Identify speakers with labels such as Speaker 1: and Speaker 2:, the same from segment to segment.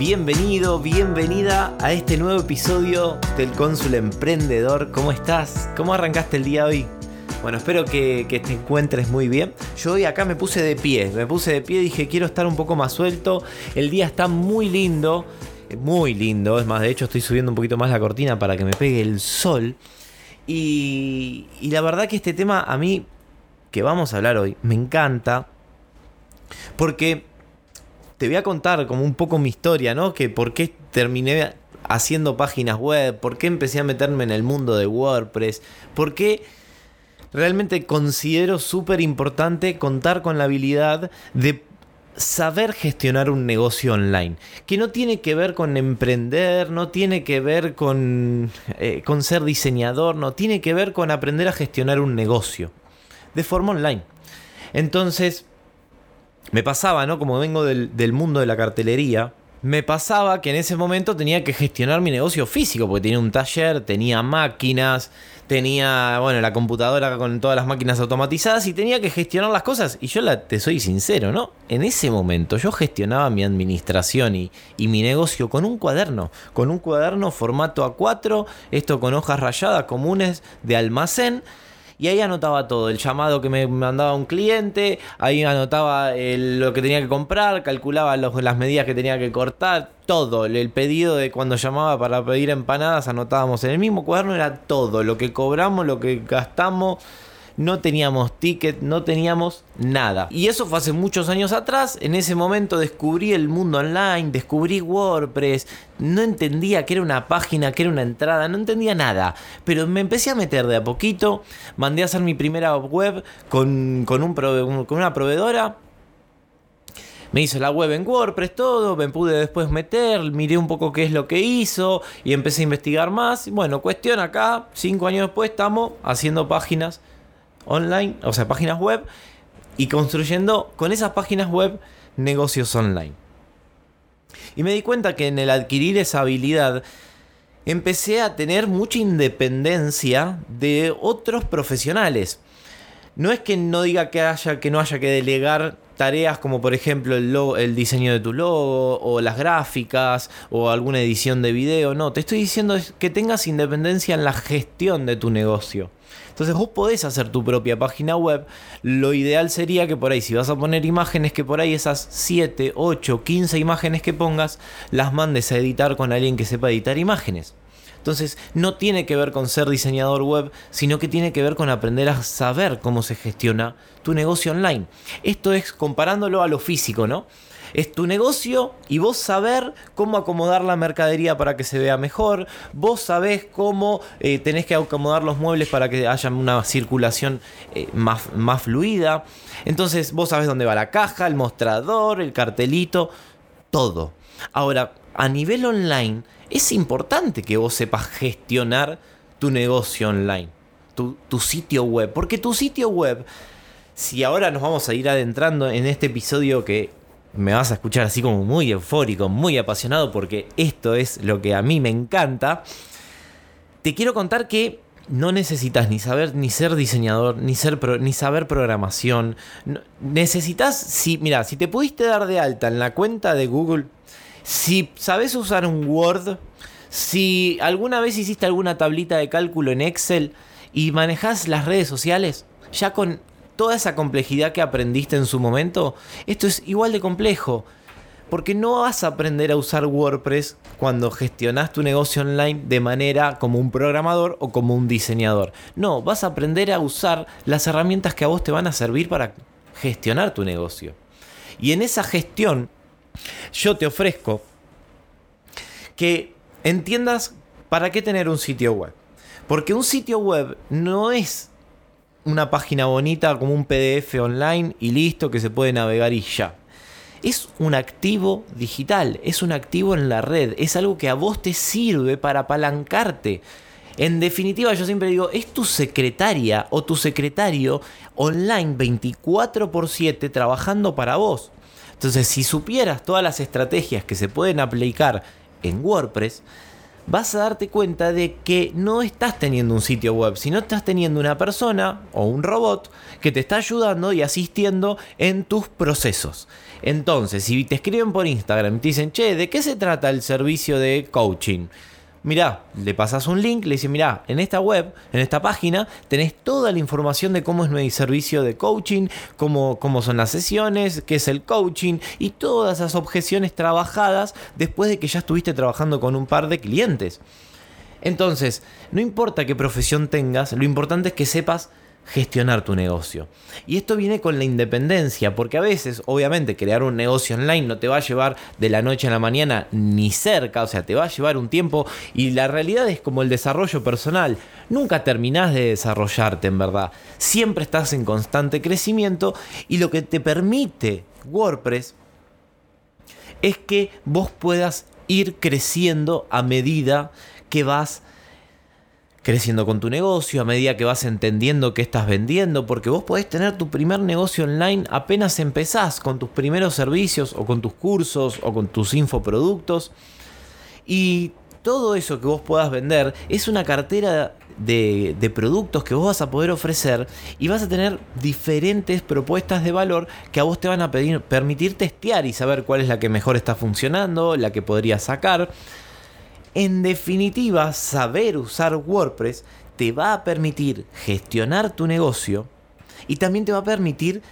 Speaker 1: Bienvenido, bienvenida a este nuevo episodio del Cónsul Emprendedor. ¿Cómo estás? ¿Cómo arrancaste el día hoy? Bueno, espero que, te encuentres muy bien. Yo hoy acá me puse de pie, me puse de pie, dije quiero estar un poco más suelto. El día está muy lindo, muy lindo. Es más, de hecho estoy subiendo un poquito más la cortina para que me pegue el sol. Y, y la verdad que este tema a mí, que vamos a hablar hoy, me encanta. Porque te voy a contar como un poco mi historia, ¿no? Que por qué terminé haciendo páginas web, por qué empecé a meterme en el mundo de WordPress, por qué realmente considero súper importante contar con la habilidad de saber gestionar un negocio online, que no tiene que ver con emprender, no tiene que ver con, eh, con ser diseñador, no tiene que ver con aprender a gestionar un negocio de forma online. Entonces, me pasaba, ¿no? Como vengo del, mundo de la cartelería, me pasaba que en ese momento tenía que gestionar mi negocio físico, porque tenía un taller, tenía máquinas, tenía, bueno, la computadora con todas las máquinas automatizadas y tenía que gestionar las cosas. Y yo la, te soy sincero, ¿no? En ese momento yo gestionaba mi administración y, y mi negocio con un cuaderno, con un cuaderno formato A4, esto con hojas rayadas comunes de almacén y ahí anotaba todo, el llamado que me mandaba un cliente, ahí anotaba el, lo que tenía que comprar, calculaba las medidas que tenía que cortar, todo, el pedido de cuando llamaba para pedir empanadas anotábamos en el mismo cuaderno, era todo, lo que cobramos, lo que gastamos no teníamos ticket, no teníamos nada. Y eso fue hace muchos años atrás. En ese momento descubrí el mundo online, descubrí WordPress. No entendía que era una página, que era una entrada, no entendía nada. Pero me empecé a meter de a poquito. Mandé a hacer mi primera web con, con, una proveedora. Me hizo la web en WordPress, todo, me pude después meter, miré un poco qué es lo que hizo y empecé a investigar más. Bueno, cuestión acá, cinco años después estamos haciendo páginas online, o sea, páginas web, y construyendo con esas páginas web negocios online. Y me di cuenta que en el adquirir esa habilidad empecé a tener mucha independencia de otros profesionales. No es que no diga que, haya, que no haya que delegar tareas como por ejemplo el, el, diseño de tu logo o las gráficas o alguna edición de video. No, te estoy diciendo que tengas independencia en la gestión de tu negocio. Entonces vos podés hacer tu propia página web. Lo ideal sería que por ahí, si vas a poner imágenes, que por ahí esas 7, 8, 15 imágenes que pongas, las mandes a editar con alguien que sepa editar imágenes. Entonces no tiene que ver con ser diseñador web, sino que tiene que ver con aprender a saber cómo se gestiona tu negocio online. Esto es comparándolo a lo físico, ¿no? Es tu negocio y vos saber cómo acomodar la mercadería para que se vea mejor. Vos sabés cómo eh, tenés que acomodar los muebles para que haya una circulación eh, más, más fluida. Entonces vos sabés dónde va la caja, el mostrador, el cartelito, todo. Ahora, a nivel online, es importante que vos sepas gestionar tu negocio online, tu, tu sitio web. Porque tu sitio web si ahora nos vamos a ir adentrando en este episodio que me vas a escuchar así como muy eufórico, muy apasionado, porque esto es lo que a mí me encanta, te quiero contar que no necesitas ni saber ni ser diseñador, ni, ser ni saber programación. necesitas, si, mira, si te pudiste dar de alta en la cuenta de Google, si sabes usar un Word, si alguna vez hiciste alguna tablita de cálculo en Excel y manejas las redes sociales, ya con toda esa complejidad que aprendiste en su momento, esto es igual de complejo. Porque no vas a aprender a usar WordPress cuando gestionas tu negocio online de manera como un programador o como un diseñador. No, vas a aprender a usar las herramientas que a vos te van a servir para gestionar tu negocio. Y en esa gestión, yo te ofrezco que entiendas para qué tener un sitio web. Porque un sitio web no es una página bonita como un PDF online y listo que se puede navegar y ya. Es un activo digital, es un activo en la red, es algo que a vos te sirve para apalancarte En definitiva, yo siempre digo, es tu secretaria o tu secretario online 24 por 7 trabajando para vos. Entonces, si supieras todas las estrategias que se pueden aplicar en WordPress, vas a darte cuenta de que no estás teniendo un sitio web, sino estás teniendo una persona o un robot que te está ayudando y asistiendo en tus procesos. Entonces, si te escriben por Instagram y te dicen, che, ¿de qué se trata el servicio de coaching? Mirá, le pasas un link, le dices, mirá, en esta web, en esta página, tenés toda la información de cómo es mi servicio de coaching, cómo, cómo son las sesiones, qué es el coaching y todas esas objeciones trabajadas después de que ya estuviste trabajando con un par de clientes. Entonces, no importa qué profesión tengas, lo importante es que sepas gestionar tu negocio. Y esto viene con la independencia, porque a veces, obviamente, crear un negocio online no te va a llevar de la noche a la mañana ni cerca, o sea, te va a llevar un tiempo y la realidad es como el desarrollo personal. Nunca terminás de desarrollarte, en verdad. Siempre estás en constante crecimiento y lo que te permite WordPress es que vos puedas ir creciendo a medida que vas creciendo con tu negocio, a medida que vas entendiendo qué estás vendiendo, porque vos podés tener tu primer negocio online apenas empezás con tus primeros servicios o con tus cursos o con tus infoproductos. Y todo eso que vos puedas vender es una cartera de, productos que vos vas a poder ofrecer y vas a tener diferentes propuestas de valor que a vos te van a pedir, permitir testear y saber cuál es la que mejor está funcionando, la que podrías sacar. En definitiva, saber usar WordPress te va a permitir gestionar tu negocio y también te va a permitir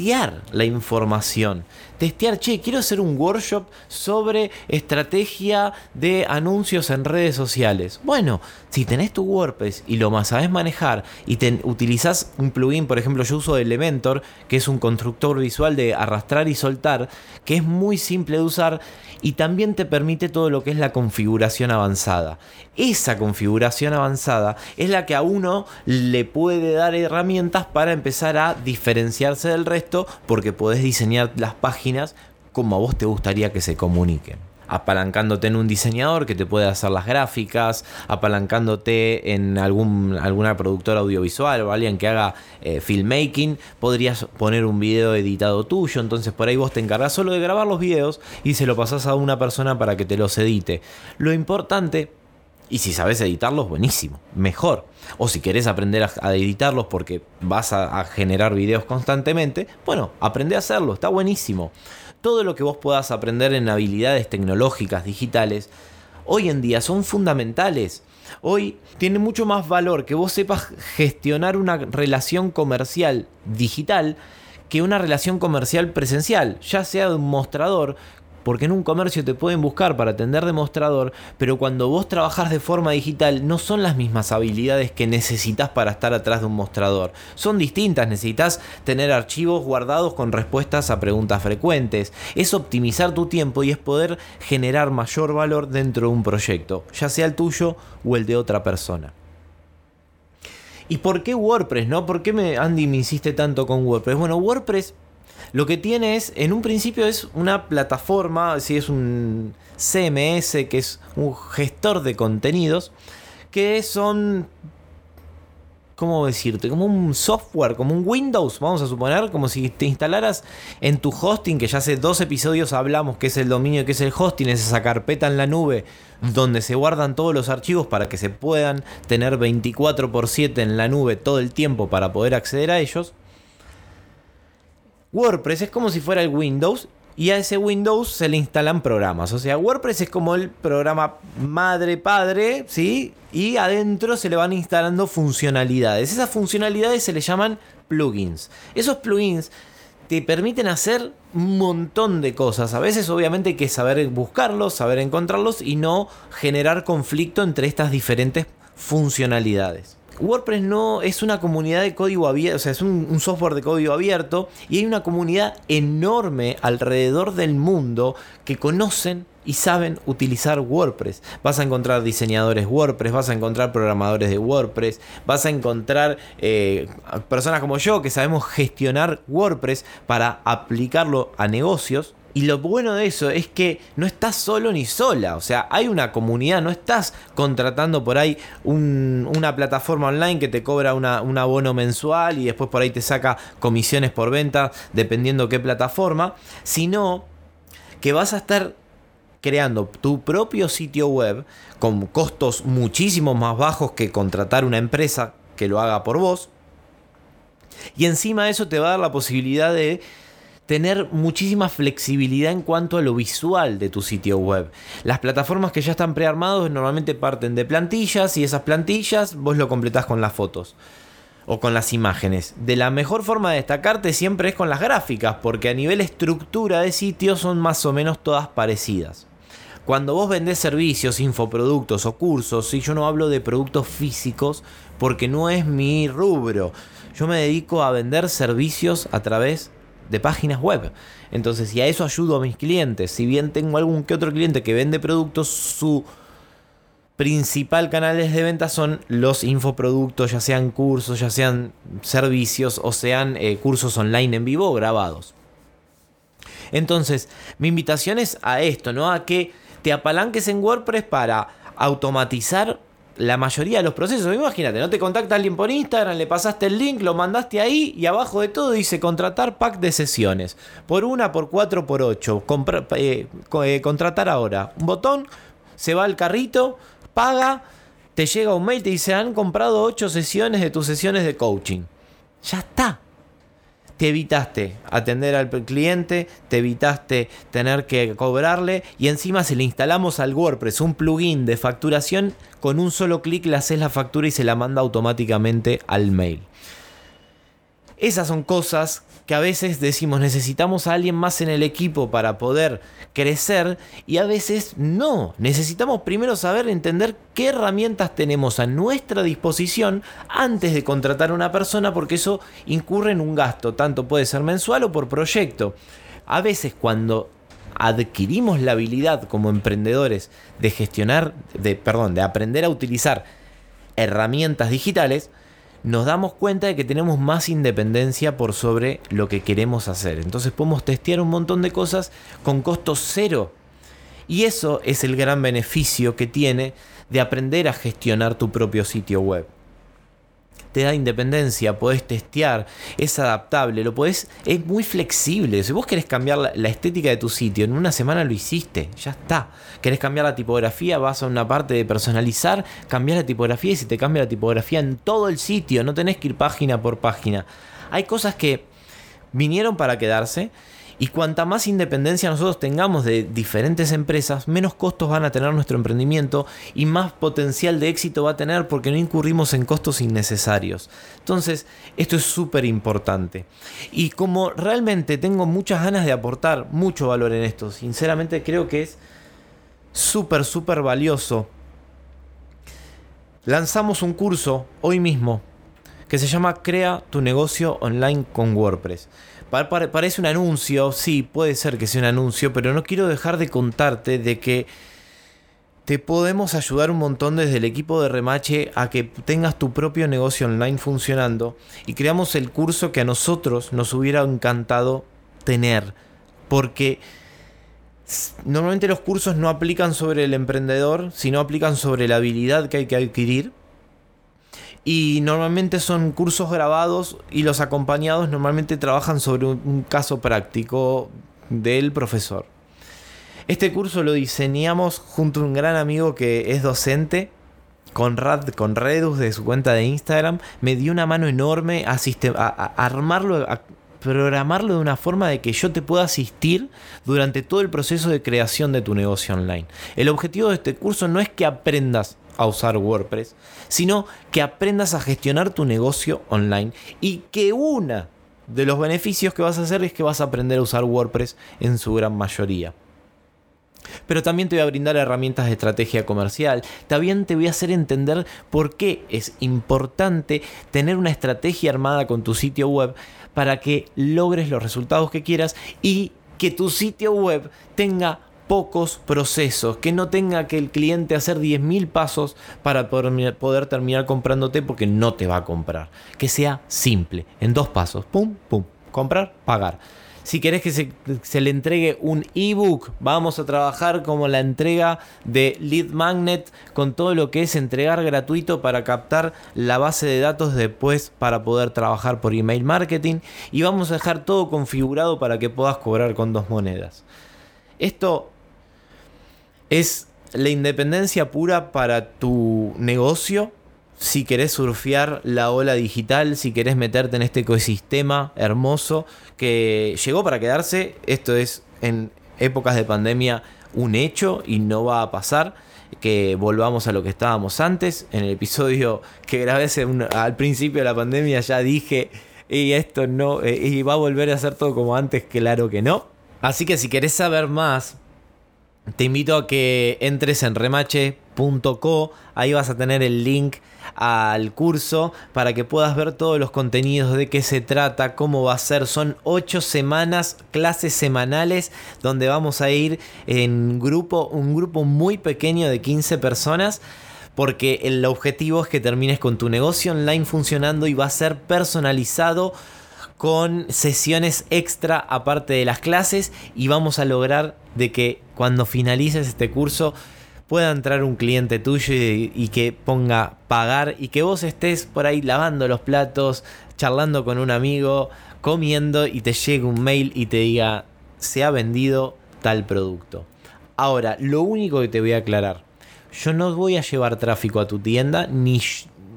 Speaker 1: testear la información. Testear, che, quiero hacer un workshop sobre estrategia de anuncios en redes sociales. Bueno, si tenés tu WordPress y lo más sabes manejar y te, utilizas un plugin, por ejemplo, yo uso Elementor, que es un constructor visual de arrastrar y soltar, que es muy simple de usar y también te permite todo lo que es la configuración avanzada. Esa configuración avanzada es la que a uno le puede dar herramientas para empezar a diferenciarse del resto porque podés diseñar las páginas como a vos te gustaría que se comuniquen apalancándote en un diseñador que te puede hacer las gráficas, apalancándote en algún, alguna productora audiovisual o alguien que haga eh, filmmaking, podrías poner un video editado tuyo, entonces por ahí vos te encargas solo de grabar los videos y se lo pasás a una persona para que te los edite. Lo importante y si sabes editarlos, buenísimo, mejor. O si querés aprender a, editarlos porque vas a, generar videos constantemente, bueno, aprende a hacerlo, está buenísimo. Todo lo que vos puedas aprender en habilidades tecnológicas, digitales, hoy en día son fundamentales. Hoy tiene mucho más valor que vos sepas gestionar una relación comercial digital que una relación comercial presencial, ya sea de un mostrador porque en un comercio te pueden buscar para atender demostrador, pero cuando vos trabajás de forma digital no son las mismas habilidades que necesitas para estar atrás de un mostrador. Son distintas, necesitas tener archivos guardados con respuestas a preguntas frecuentes. Es optimizar tu tiempo y es poder generar mayor valor dentro de un proyecto, ya sea el tuyo o el de otra persona. ¿Y por qué WordPress, no? ¿Por qué me, Andy me insiste tanto con WordPress? Bueno, WordPress lo que tiene es, en un principio es una plataforma, si es un CMS, que es un gestor de contenidos, que son ¿cómo decirte? Como un software, como un Windows, vamos a suponer, como si te instalaras en tu hosting, que ya hace dos episodios hablamos que es el dominio, que es el hosting, es esa carpeta en la nube donde se guardan todos los archivos para que se puedan tener 24 por 7 en la nube todo el tiempo para poder acceder a ellos. WordPress es como si fuera el Windows y a ese Windows se le instalan programas. O sea, WordPress es como el programa madre padre, ¿sí? Y adentro se le van instalando funcionalidades. Esas funcionalidades se le llaman plugins. Esos plugins te permiten hacer un montón de cosas. A veces obviamente hay que saber buscarlos, saber encontrarlos y no generar conflicto entre estas diferentes funcionalidades. WordPress no es una comunidad de código abierto, o sea, es un, software de código abierto y hay una comunidad enorme alrededor del mundo que conocen y saben utilizar WordPress. Vas a encontrar diseñadores WordPress, vas a encontrar programadores de WordPress, vas a encontrar eh, personas como yo que sabemos gestionar WordPress para aplicarlo a negocios Y lo bueno de eso es que no estás solo ni sola, o sea, hay una comunidad, no estás contratando por ahí una plataforma online que te cobra un abono mensual y después por ahí te saca comisiones por venta, dependiendo qué plataforma, sino que vas a estar creando tu propio sitio web con costos muchísimo más bajos que contratar una empresa que lo haga por vos. Y encima de eso te va a dar la posibilidad de tener muchísima flexibilidad en cuanto a lo visual de tu sitio web. Las plataformas que ya están prearmados normalmente parten de plantillas y esas plantillas vos lo completás con las fotos o con las imágenes. De la mejor forma de destacarte siempre es con las gráficas, porque a nivel estructura de sitio son más o menos todas parecidas. Cuando vos vendés servicios, infoproductos o cursos, y yo no hablo de productos físicos porque no es mi rubro, yo me dedico a vender servicios a través de páginas web. Entonces, y a eso ayudo a mis clientes. Si bien tengo algún que otro cliente que vende productos, su principal canales de venta son los infoproductos, ya sean cursos, ya sean servicios o sean eh, cursos online en vivo grabados. Entonces, mi invitación es a esto, ¿no? A que te apalanques en WordPress para automatizar la mayoría de los procesos. Imagínate, no te contacta alguien por Instagram, le pasaste el link, lo mandaste ahí y abajo de todo dice contratar pack de sesiones. Por una, por cuatro, por ocho. Eh, eh, contratar ahora. Un botón, se va al carrito, paga, te llega un mail, te dice han comprado ocho sesiones de tus sesiones de coaching. Te evitaste atender al cliente, te evitaste tener que cobrarle y encima si le instalamos al WordPress un plugin de facturación, con un solo clic le haces la factura y se la manda automáticamente al mail. Esas son cosas que a veces decimos necesitamos a alguien más en el equipo para poder crecer y a veces no. Necesitamos primero saber entender qué herramientas tenemos a nuestra disposición antes de contratar a una persona porque eso incurre en un gasto, tanto puede ser mensual o por proyecto. A veces cuando adquirimos la habilidad como emprendedores de gestionar, de, perdón, de aprender a utilizar herramientas digitales, nos damos cuenta de que tenemos más independencia por sobre lo que queremos hacer. Entonces podemos testear un montón de cosas con costo cero. Y eso es el gran beneficio que tiene de aprender a gestionar tu propio sitio web te da independencia, podés testear, es adaptable, lo podés, es muy flexible. Si vos querés cambiar la, estética de tu sitio, en una semana lo hiciste, ya está. Querés cambiar la tipografía, vas a una parte de personalizar, cambiar la tipografía y si te cambia la tipografía en todo el sitio, no tenés que ir página por página. Hay cosas que vinieron para quedarse y cuanta más independencia nosotros tengamos de diferentes empresas, menos costos van a tener nuestro emprendimiento y más potencial de éxito va a tener porque no incurrimos en costos innecesarios. Entonces, esto es súper importante. Y como realmente tengo muchas ganas de aportar mucho valor en esto, sinceramente creo que es súper, súper valioso. Lanzamos un curso hoy mismo que se llama Crea tu negocio online con WordPress parece un anuncio, sí, puede ser que sea un anuncio, pero no quiero dejar de contarte de que te podemos ayudar un montón desde el equipo de Remache a que tengas tu propio negocio online funcionando y creamos el curso que a nosotros nos hubiera encantado tener, porque normalmente los cursos no aplican sobre el emprendedor, sino aplican sobre la habilidad que hay que adquirir y normalmente son cursos grabados y los acompañados normalmente trabajan sobre un, caso práctico del profesor. Este curso lo diseñamos junto a un gran amigo que es docente, Conrad, con Redus de su cuenta de Instagram, me dio una mano enorme a, a, armarlo, a programarlo de una forma de que yo te pueda asistir durante todo el proceso de creación de tu negocio online. El objetivo de este curso no es que aprendas a usar WordPress, sino que aprendas a gestionar tu negocio online y que una de los beneficios que vas a hacer es que vas a aprender a usar WordPress en su gran mayoría. Pero también te voy a brindar herramientas de estrategia comercial. También te voy a hacer entender por qué es importante tener una estrategia armada con tu sitio web para que logres los resultados que quieras y que tu sitio web tenga pocos procesos, que no tenga que el cliente hacer 10.000 pasos para poder, terminar comprándote porque no te va a comprar. Que sea simple, en dos pasos, pum, pum, comprar, pagar. Si querés que se, le entregue un ebook, vamos a trabajar como la entrega de Lead Magnet con todo lo que es entregar gratuito para captar la base de datos después para poder trabajar por email marketing. Y vamos a dejar todo configurado para que puedas cobrar con dos monedas. Esto es la independencia pura para tu negocio si querés surfear la ola digital, si querés meterte en este ecosistema hermoso que llegó para quedarse, esto es en épocas de pandemia un hecho y no va a pasar que volvamos a lo que estábamos antes. En el episodio que grabé al principio de la pandemia ya dije, y esto no, eh, y va a volver a ser todo como antes, claro que no. Así que si querés saber más, te invito a que entres en remache.co, ahí vas a tener el link al curso para que puedas ver todos los contenidos de qué se trata, cómo va a ser. Son 8 semanas, clases semanales, donde vamos a ir en grupo, un grupo muy pequeño de 15 personas porque el objetivo es que termines con tu negocio online funcionando y va a ser personalizado con sesiones extra aparte de las clases y vamos a lograr de que cuando finalices este curso pueda entrar un cliente tuyo y, que ponga pagar y que vos estés por ahí lavando los platos, charlando con un amigo, comiendo y te llegue un mail y te diga se ha vendido tal producto. Ahora, lo único que te voy a aclarar, yo no voy a llevar tráfico a tu tienda ni,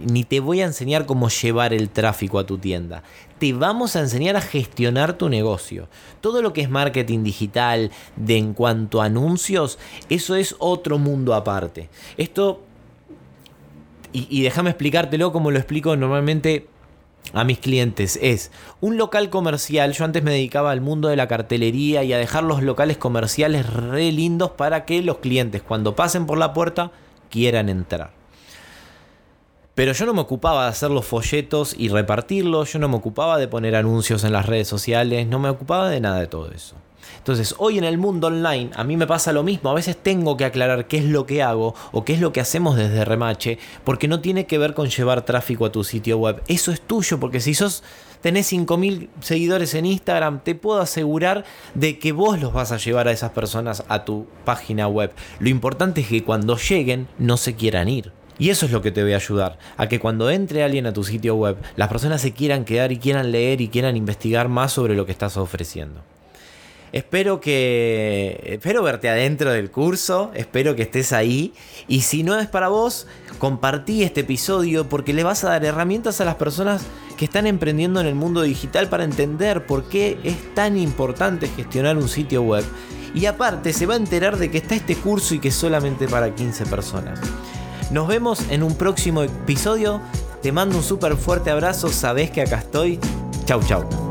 Speaker 1: ni te voy a enseñar cómo llevar el tráfico a tu tienda. Te vamos a enseñar a gestionar tu negocio. Todo lo que es marketing digital, de en cuanto a anuncios, eso es otro mundo aparte. Esto, y, déjame explicártelo como lo explico normalmente a mis clientes es un local comercial. Yo antes me dedicaba al mundo de la cartelería y a dejar los locales comerciales re lindos para que los clientes cuando pasen por la puerta quieran entrar. Pero yo no me ocupaba de hacer los folletos y repartirlos, yo no me ocupaba de poner anuncios en las redes sociales, no me ocupaba de nada de todo eso. Entonces, hoy en el mundo online a mí me pasa lo mismo, a veces tengo que aclarar qué es lo que hago o qué es lo que hacemos desde Remache, porque no tiene que ver con llevar tráfico a tu sitio web. Eso es tuyo, porque si sos tenés 5000 seguidores en Instagram, te puedo asegurar de que vos los vas a llevar a esas personas a tu página web. Lo importante es que cuando lleguen no se quieran ir. Y eso es lo que te voy a ayudar, a que cuando entre alguien a tu sitio web, las personas se quieran quedar y quieran leer y quieran investigar más sobre lo que estás ofreciendo. Espero que. Espero verte adentro del curso. Espero que estés ahí. Y si no es para vos, compartí este episodio porque le vas a dar herramientas a las personas que están emprendiendo en el mundo digital para entender por qué es tan importante gestionar un sitio web. Y aparte, se va a enterar de que está este curso y que es solamente para 15 personas. Nos vemos en un próximo episodio. Te mando un súper fuerte abrazo. Sabes que acá estoy. Chau, chau.